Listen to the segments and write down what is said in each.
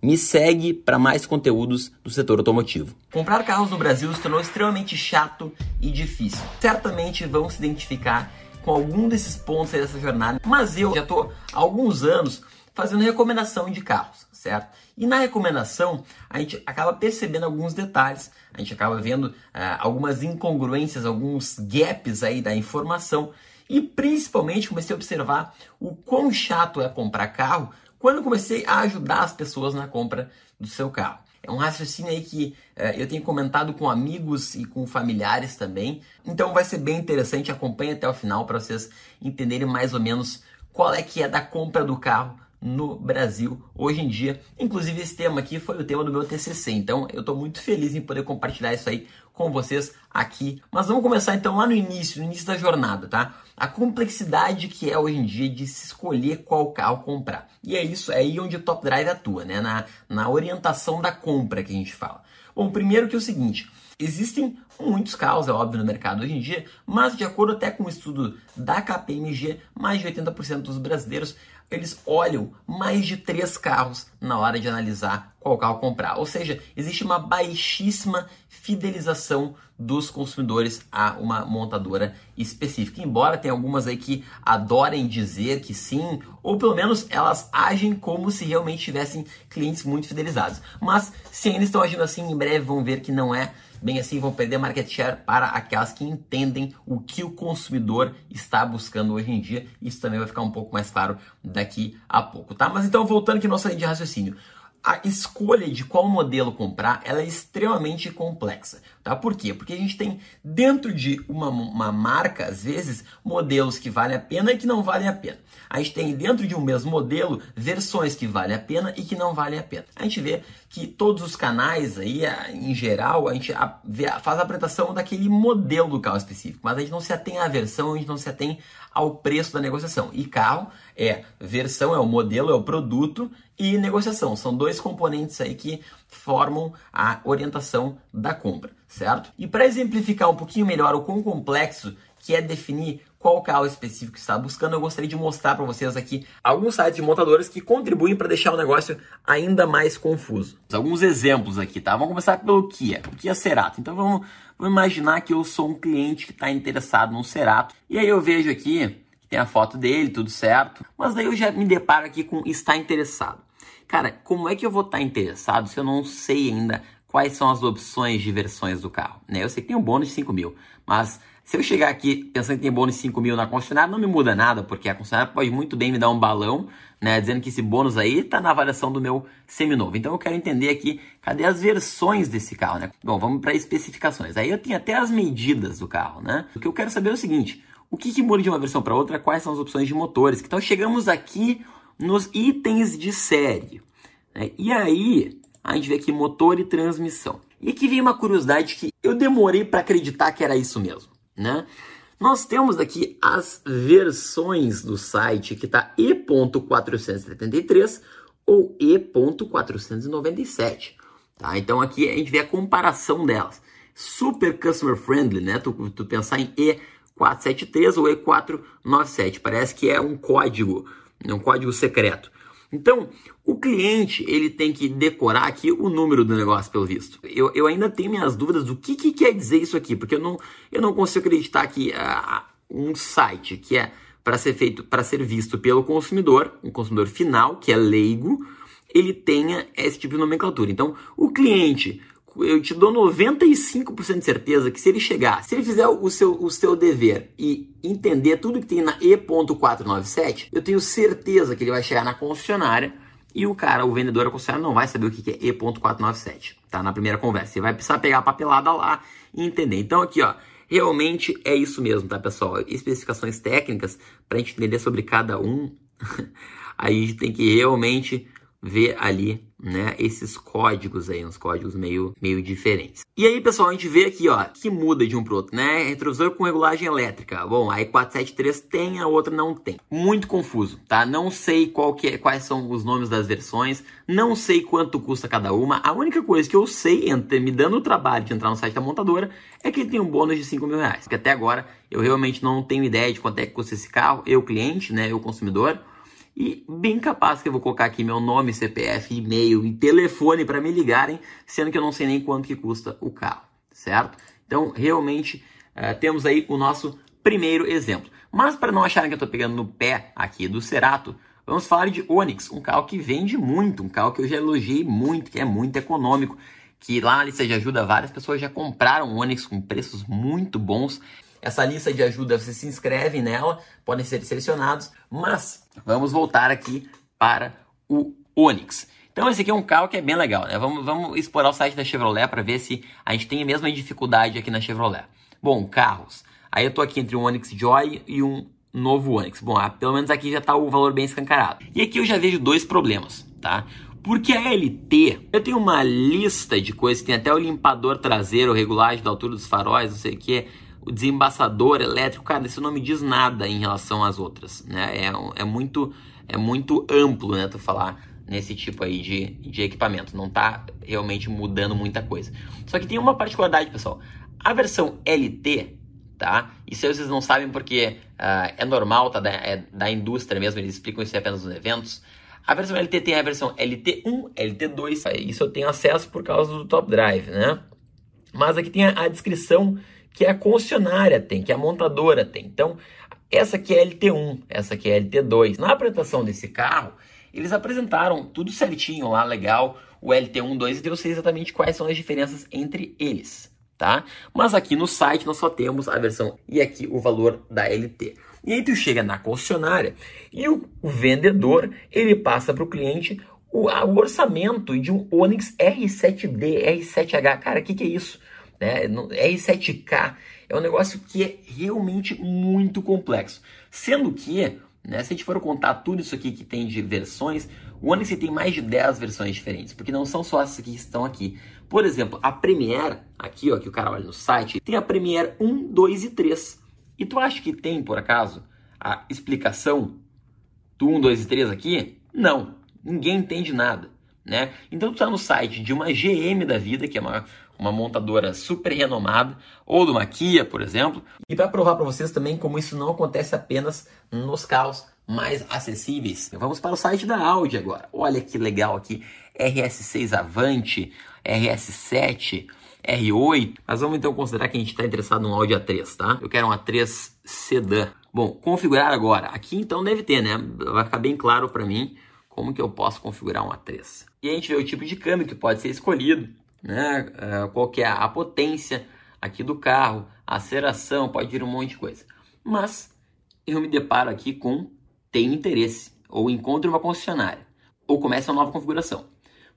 Me segue para mais conteúdos do setor automotivo. Comprar carros no Brasil se tornou extremamente chato e difícil. Certamente vão se identificar com algum desses pontos dessa jornada, mas eu já estou há alguns anos fazendo recomendação de carros, certo? E na recomendação a gente acaba percebendo alguns detalhes, a gente acaba vendo uh, algumas incongruências, alguns gaps aí da informação e principalmente comecei a observar o quão chato é comprar carro quando comecei a ajudar as pessoas na compra do seu carro. É um raciocínio aí que uh, eu tenho comentado com amigos e com familiares também. Então vai ser bem interessante, acompanhe até o final para vocês entenderem mais ou menos qual é que é da compra do carro no Brasil hoje em dia. Inclusive, esse tema aqui foi o tema do meu TCC, então eu estou muito feliz em poder compartilhar isso aí com vocês aqui. Mas vamos começar então lá no início, no início da jornada, tá? A complexidade que é hoje em dia de se escolher qual carro comprar. E é isso, é aí onde o Top Drive atua, né? Na, na orientação da compra que a gente fala. Bom, primeiro que é o seguinte, existem muitos carros, é óbvio, no mercado hoje em dia, mas de acordo até com o um estudo da KPMG, mais de 80% dos brasileiros eles olham mais de três carros na hora de analisar qual carro comprar. Ou seja, existe uma baixíssima fidelização dos consumidores a uma montadora específica. Embora tenha algumas aí que adorem dizer que sim, ou pelo menos elas agem como se realmente tivessem clientes muito fidelizados. Mas se ainda estão agindo assim, em breve vão ver que não é bem assim, vão perder market share para aquelas que entendem o que o consumidor está buscando hoje em dia. Isso também vai ficar um pouco mais claro daqui a pouco, tá? Mas então voltando aqui nossa linha de raciocínio a escolha de qual modelo comprar ela é extremamente complexa, tá? Por quê? Porque a gente tem dentro de uma, uma marca, às vezes, modelos que valem a pena e que não valem a pena. A gente tem dentro de um mesmo modelo versões que valem a pena e que não valem a pena. A gente vê que todos os canais aí, em geral, a gente faz a apresentação daquele modelo do carro específico, mas a gente não se atém à versão, a gente não se atém ao preço da negociação. E carro é versão, é o modelo, é o produto e negociação. São dois componentes aí que formam a orientação da compra, certo? E para exemplificar um pouquinho melhor o quão complexo que é definir qual carro específico está buscando, eu gostaria de mostrar para vocês aqui alguns sites de montadoras que contribuem para deixar o negócio ainda mais confuso. Alguns exemplos aqui, tá? Vamos começar pelo Kia, o Kia Cerato. Então vamos, vamos imaginar que eu sou um cliente que está interessado num Cerato e aí eu vejo aqui que tem a foto dele, tudo certo, mas daí eu já me deparo aqui com está interessado. Cara, como é que eu vou estar interessado se eu não sei ainda quais são as opções de versões do carro? Né? Eu sei que tem um bônus de 5 mil, mas se eu chegar aqui pensando que tem bônus de 5 mil na concessionária, não me muda nada, porque a concessionária pode muito bem me dar um balão, né, dizendo que esse bônus aí está na avaliação do meu seminovo. Então eu quero entender aqui, cadê as versões desse carro, né? Bom, vamos para especificações. Aí eu tenho até as medidas do carro, né? O que eu quero saber é o seguinte, o que, que muda de uma versão para outra? Quais são as opções de motores? Então chegamos aqui nos itens de série. Né? E aí, a gente vê aqui motor e transmissão. E aqui vem uma curiosidade que eu demorei para acreditar que era isso mesmo. Né? Nós temos aqui as versões do site que está E.473 ou E.497. Tá? Então aqui a gente vê a comparação delas. Super customer friendly, né? Tu, tu pensar em E473 ou E497. Parece que é um código é um código secreto. Então, o cliente ele tem que decorar aqui o número do negócio, pelo visto. Eu, eu ainda tenho minhas dúvidas do que, que quer dizer isso aqui, porque eu não, eu não consigo acreditar que uh, um site que é para ser feito, para ser visto pelo consumidor, um consumidor final, que é leigo, ele tenha esse tipo de nomenclatura. Então, o cliente eu te dou 95% de certeza que se ele chegar, se ele fizer o seu, o seu dever e entender tudo que tem na E.497, eu tenho certeza que ele vai chegar na concessionária e o cara, o vendedor, a concessionária, não vai saber o que é E.497, tá? Na primeira conversa. Você vai precisar pegar a papelada lá e entender. Então aqui, ó, realmente é isso mesmo, tá, pessoal? Especificações técnicas, para gente entender sobre cada um, aí a gente tem que realmente ver ali né, esses códigos aí, uns códigos meio, meio diferentes. E aí, pessoal, a gente vê aqui, ó, que muda de um pro outro, né? Retrovisor com regulagem elétrica. Bom, a E473 tem, a outra não tem. Muito confuso, tá? Não sei qual que é, quais são os nomes das versões, não sei quanto custa cada uma. A única coisa que eu sei, me dando o trabalho de entrar no site da montadora, é que ele tem um bônus de 5 mil reais. Porque até agora eu realmente não tenho ideia de quanto é que custa esse carro, eu cliente, né, eu consumidor. E bem capaz que eu vou colocar aqui meu nome, CPF, e-mail e telefone para me ligarem, sendo que eu não sei nem quanto que custa o carro, certo? Então, realmente, uh, temos aí o nosso primeiro exemplo. Mas para não acharem que eu estou pegando no pé aqui do Cerato, vamos falar de Onix, um carro que vende muito, um carro que eu já elogiei muito, que é muito econômico, que lá na lista de ajuda várias pessoas já compraram Onix com preços muito bons. Essa lista de ajuda, você se inscreve nela, podem ser selecionados, mas vamos voltar aqui para o Onix. Então esse aqui é um carro que é bem legal, né? Vamos, vamos explorar o site da Chevrolet para ver se a gente tem a mesma dificuldade aqui na Chevrolet. Bom, carros. Aí eu tô aqui entre um Onix Joy e um novo Onix. Bom, ah, pelo menos aqui já está o valor bem escancarado. E aqui eu já vejo dois problemas, tá? Porque a LT, eu tenho uma lista de coisas, tem até o limpador traseiro, regulagem da altura dos faróis, não sei o que, o desembaçador elétrico, cara, isso não me diz nada em relação às outras, né? É, é, muito, é muito amplo, né, tu falar nesse tipo aí de, de equipamento, não tá realmente mudando muita coisa. Só que tem uma particularidade, pessoal, a versão LT, tá? Isso aí vocês não sabem porque uh, é normal, tá? Da, é da indústria mesmo, eles explicam isso apenas nos eventos. A versão LT tem a versão LT1, LT2, isso eu tenho acesso por causa do Top Drive, né? Mas aqui tem a, a descrição que a concessionária tem, que a montadora tem. Então, essa aqui é LT1, essa aqui é LT2. Na apresentação desse carro, eles apresentaram tudo certinho lá, legal, o LT1, 2, e eu sei exatamente quais são as diferenças entre eles, tá? Mas aqui no site nós só temos a versão e aqui o valor da LT. E aí tu chega na concessionária e o, vendedor, ele passa para o cliente o, o orçamento de um Onix R7D, R7H. Cara, o que, que é isso? Né? R7K é um negócio que é realmente muito complexo. Sendo que, né, se a gente for contar tudo isso aqui que tem de versões, o Onix tem mais de 10 versões diferentes, porque não são só essas que estão aqui. Por exemplo, a Premiere, aqui ó, que o cara olha no site, tem a Premiere 1, 2 e 3. E tu acha que tem, por acaso, a explicação do 1, 2 e 3 aqui? Não, ninguém entende nada. Né? Então tu está no site de uma GM da vida, que é uma uma montadora super renomada, ou do Kia, por exemplo. E para provar para vocês também como isso não acontece apenas nos carros mais acessíveis. Vamos para o site da Audi agora. Olha que legal aqui, RS6 Avante, RS7, R8. Mas vamos então considerar que a gente está interessado num Audi A3, tá? Eu quero um A3 sedã. Bom, configurar agora. Aqui então deve ter, né? Vai ficar bem claro para mim como que eu posso configurar um A3. E a gente vê o tipo de câmbio que pode ser escolhido né? Uh, qual que é a potência aqui do carro, a aceleração, pode vir um monte de coisa. Mas eu me deparo aqui com tenho interesse, ou encontro uma concessionária, ou começa uma nova configuração.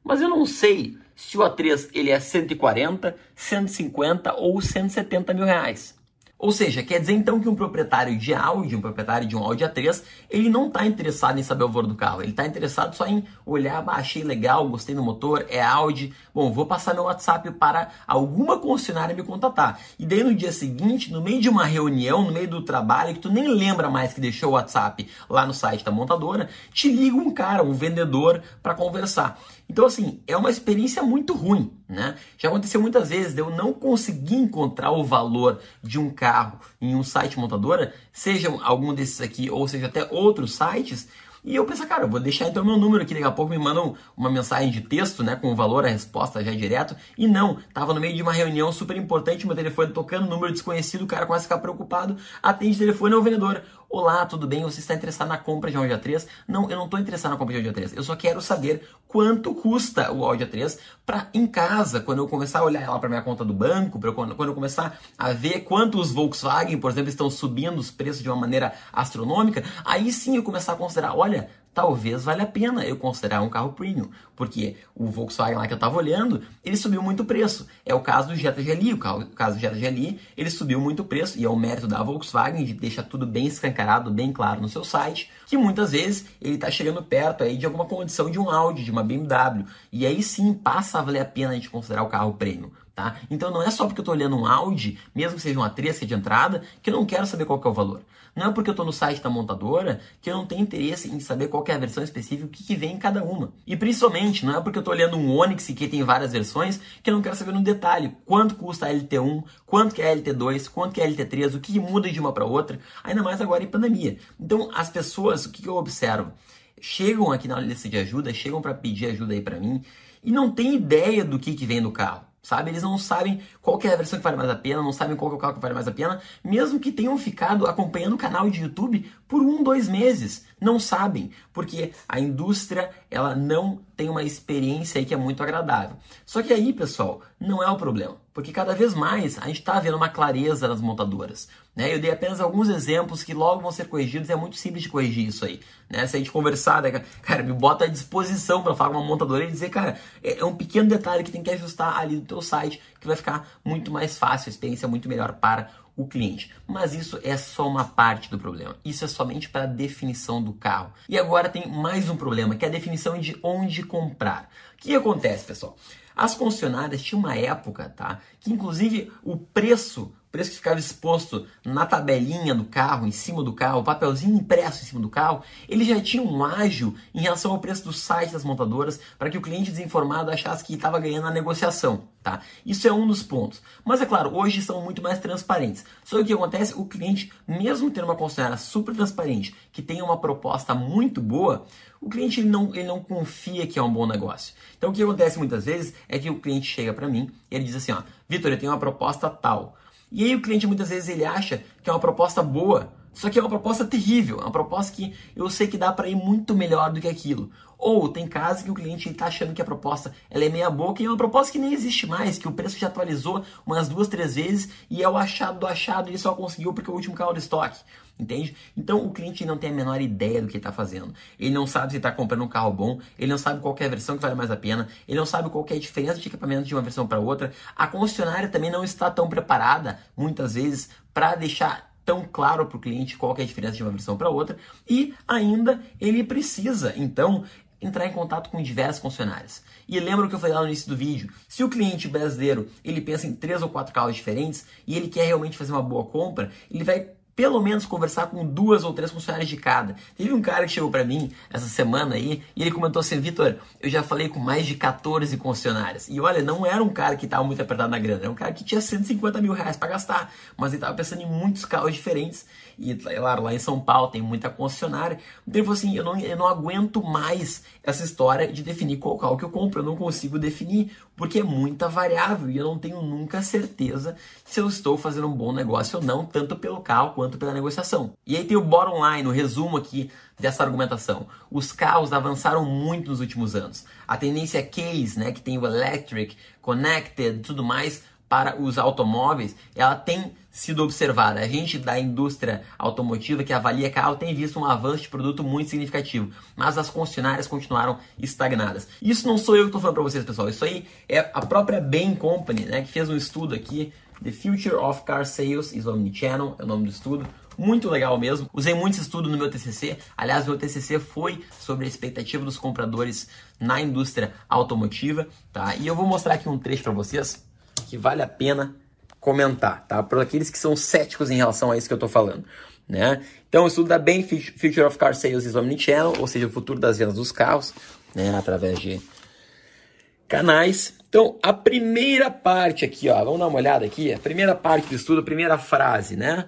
Mas eu não sei se o A3 ele é 140, 150 ou 170 mil reais. Ou seja, quer dizer então que um proprietário de Audi, um proprietário de um Audi A3, ele não está interessado em saber o valor do carro. Ele está interessado só em olhar, achei legal, gostei do motor, é Audi. Bom, vou passar meu WhatsApp para alguma concessionária me contatar. E daí no dia seguinte, no meio de uma reunião, no meio do trabalho, que tu nem lembra mais que deixou o WhatsApp lá no site da montadora, te liga um cara, um vendedor, para conversar. Então, assim, é uma experiência muito ruim, né? Já aconteceu muitas vezes de eu não conseguir encontrar o valor de um carro em um site montadora, seja algum desses aqui ou seja até outros sites, e eu penso, cara, eu vou deixar então meu número aqui, daqui a pouco me mandam uma mensagem de texto, né, com o valor, a resposta já direto. E não, tava no meio de uma reunião super importante, meu telefone tocando, número desconhecido, o cara começa a ficar preocupado, atende o telefone ao vendedor. Olá, tudo bem? Você está interessado na compra de um Audi A3? Não, eu não estou interessado na compra de um Audi A3. Eu só quero saber quanto custa o Audi A3 para em casa, quando eu começar a olhar lá para minha conta do banco, quando, quando eu começar a ver quantos Volkswagen, por exemplo, estão subindo os preços de uma maneira astronômica, aí sim eu começar a considerar, olha, talvez valha a pena eu considerar um carro premium, porque o Volkswagen lá que eu estava olhando, ele subiu muito o preço. É o caso do Jetta GLI, o, caso do Jetta GLI, ele subiu muito o preço e é o mérito da Volkswagen de deixar tudo bem escancarado, bem claro no seu site, que muitas vezes ele está chegando perto aí de alguma condição de um Audi, de uma BMW, e aí sim passa a valer a pena a gente considerar o carro premium. Tá? Então não é só porque eu estou olhando um Audi, mesmo que seja uma 3 que é de entrada, que eu não quero saber qual é o valor. Não é porque eu estou no site da montadora que eu não tenho interesse em saber qual é a versão específica, o que, que vem em cada uma. E principalmente, não é porque eu estou olhando um Onix que tem várias versões que eu não quero saber no detalhe quanto custa a LT1, quanto que é a LT2, quanto que é a LT3, o que muda de uma para outra, ainda mais agora em pandemia. Então as pessoas, o que, que eu observo? Chegam aqui na lista de ajuda, chegam para pedir ajuda aí para mim e não tem ideia do que, que vem no carro sabe? Eles não sabem qual é a versão que vale mais a pena, não sabem qual é o carro que vale mais a pena, mesmo que tenham ficado acompanhando o canal de YouTube por um, dois meses. Não sabem, porque a indústria ela não tem uma experiência aí que é muito agradável. Só que aí, pessoal, não é o problema, porque cada vez mais a gente está vendo uma clareza nas montadoras. Né? Eu dei apenas alguns exemplos que logo vão ser corrigidos, é muito simples de corrigir isso aí. Né? Se a gente conversar, né, cara, me bota à disposição para falar com uma montadora e dizer, cara, é, é um pequeno detalhe que tem que ajustar ali no teu site, que vai ficar muito mais fácil, a experiência muito melhor para o cliente. Mas isso é só uma parte do problema. Isso é somente para a definição do carro. E agora tem mais um problema, que é a definição de onde comprar. O que acontece, pessoal? As concessionárias tinham uma época, tá? Que inclusive o preço preço que ficava exposto na tabelinha do carro, em cima do carro, papelzinho impresso em cima do carro, ele já tinha um ágio em relação ao preço do site das montadoras para que o cliente desinformado achasse que estava ganhando a negociação, tá? Isso é um dos pontos. Mas é claro, hoje são muito mais transparentes. Só que o que acontece, o cliente, mesmo tendo uma concessionária super transparente, que tem uma proposta muito boa, o cliente ele não, ele não confia que é um bom negócio. Então o que acontece muitas vezes é que o cliente chega para mim e ele diz assim, ó, Vitor, eu tenho uma proposta tal. E aí o cliente muitas vezes ele acha que é uma proposta boa, só que é uma proposta terrível, é uma proposta que eu sei que dá para ir muito melhor do que aquilo. Ou tem casos que o cliente está achando que a proposta ela é meia boca e é uma proposta que nem existe mais, que o preço já atualizou umas duas, três vezes e é o achado do achado e ele só conseguiu porque é o último carro de estoque. Entende? Então o cliente não tem a menor ideia do que está fazendo. Ele não sabe se está comprando um carro bom, ele não sabe qual é a versão que vale mais a pena, ele não sabe qual é a diferença de equipamento de uma versão para outra. A concessionária também não está tão preparada, muitas vezes, para deixar tão claro para o cliente qual é a diferença de uma versão para outra e ainda ele precisa então entrar em contato com diversas concessionárias. E lembra o que eu falei lá no início do vídeo? Se o cliente brasileiro ele pensa em três ou quatro carros diferentes e ele quer realmente fazer uma boa compra, ele vai pelo menos conversar com duas ou três funcionários de cada. Teve um cara que chegou para mim essa semana aí e ele comentou assim: Vitor, eu já falei com mais de 14 concessionárias. E olha, não era um cara que estava muito apertado na grana, era um cara que tinha 150 mil reais para gastar, mas ele estava pensando em muitos carros diferentes. E lá em São Paulo tem muita concessionária. Então ele falou assim: eu não, eu não aguento mais essa história de definir qual carro que eu compro. Eu não consigo definir, porque é muita variável e eu não tenho nunca certeza se eu estou fazendo um bom negócio ou não, tanto pelo carro quanto pela negociação. E aí tem o bottom line, o resumo aqui dessa argumentação. Os carros avançaram muito nos últimos anos. A tendência é case, né, que tem o electric, connected, tudo mais, para os automóveis, ela tem sido observada. A gente da indústria automotiva que avalia carro tem visto um avanço de produto muito significativo, mas as concessionárias continuaram estagnadas. Isso não sou eu que estou falando para vocês, pessoal. Isso aí é a própria Bain Company, né, que fez um estudo aqui, The Future of Car Sales is Omnichannel, é o nome do estudo. Muito legal mesmo. Usei muito esse estudo no meu TCC. Aliás, meu TCC foi sobre a expectativa dos compradores na indústria automotiva, tá? E eu vou mostrar aqui um trecho para vocês que vale a pena comentar, tá? Para aqueles que são céticos em relação a isso que eu estou falando, né? Então, o estudo da Bain Future of Car Sales is Omnichannel, ou seja, o futuro das vendas dos carros, né? Através de canais. Então, a primeira parte aqui, ó, vamos dar uma olhada aqui, a primeira parte do estudo, a primeira frase, né?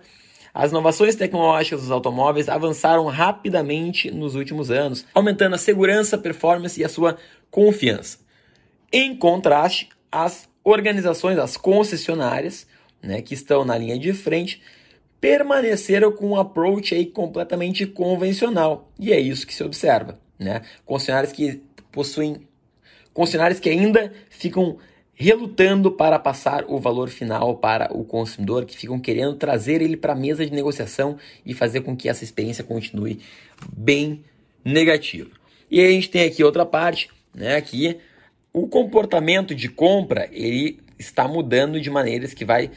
As inovações tecnológicas dos automóveis avançaram rapidamente nos últimos anos, aumentando a segurança, performance e a sua confiança. Em contraste, as organizações, as concessionárias, né, que estão na linha de frente, permaneceram com um approach aí completamente convencional. E é isso que se observa. Né? Concessionárias que possuem. Concessionárias que ainda ficam relutando para passar o valor final para o consumidor, que ficam querendo trazer ele para a mesa de negociação e fazer com que essa experiência continue bem negativo. E aí a gente tem aqui outra parte, né, que o comportamento de compra ele está mudando de maneiras que vai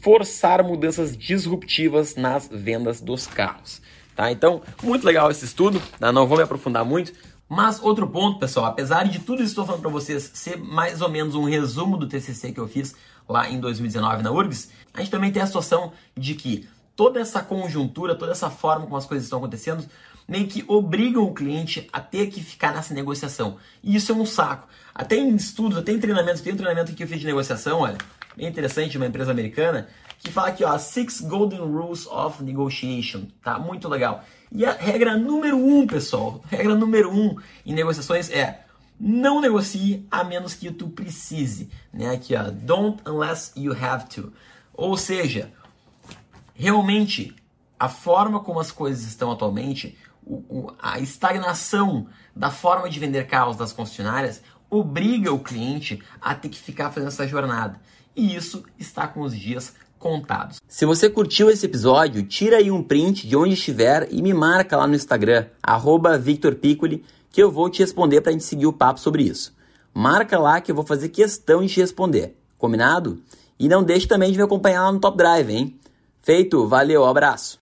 forçar mudanças disruptivas nas vendas dos carros. Tá? Então, muito legal esse estudo, tá? não vou me aprofundar muito, mas outro ponto, pessoal, apesar de tudo isso que estou falando para vocês ser mais ou menos um resumo do TCC que eu fiz lá em 2019 na URGS, a gente também tem a situação de que toda essa conjuntura, toda essa forma como as coisas estão acontecendo, meio que obrigam o cliente a ter que ficar nessa negociação. E isso é um saco. Até em estudos, até em treinamentos, tem um treinamento que eu fiz de negociação, olha, bem interessante, uma empresa americana, que fala aqui, ó, Six Golden Rules of Negotiation, tá? Muito legal. E a regra número um, pessoal, regra número um em negociações é não negocie a menos que tu precise, né? Aqui, ó, don't unless you have to. Ou seja, realmente a forma como as coisas estão atualmente, a estagnação da forma de vender carros das concessionárias obriga o cliente a ter que ficar fazendo essa jornada. E isso está com os dias contados. Se você curtiu esse episódio, tira aí um print de onde estiver e me marca lá no Instagram, @victorpiccoli, que eu vou te responder para a gente seguir o papo sobre isso. Marca lá que eu vou fazer questão de te responder. Combinado? E não deixe também de me acompanhar lá no Top Drive, hein? Feito, valeu, abraço!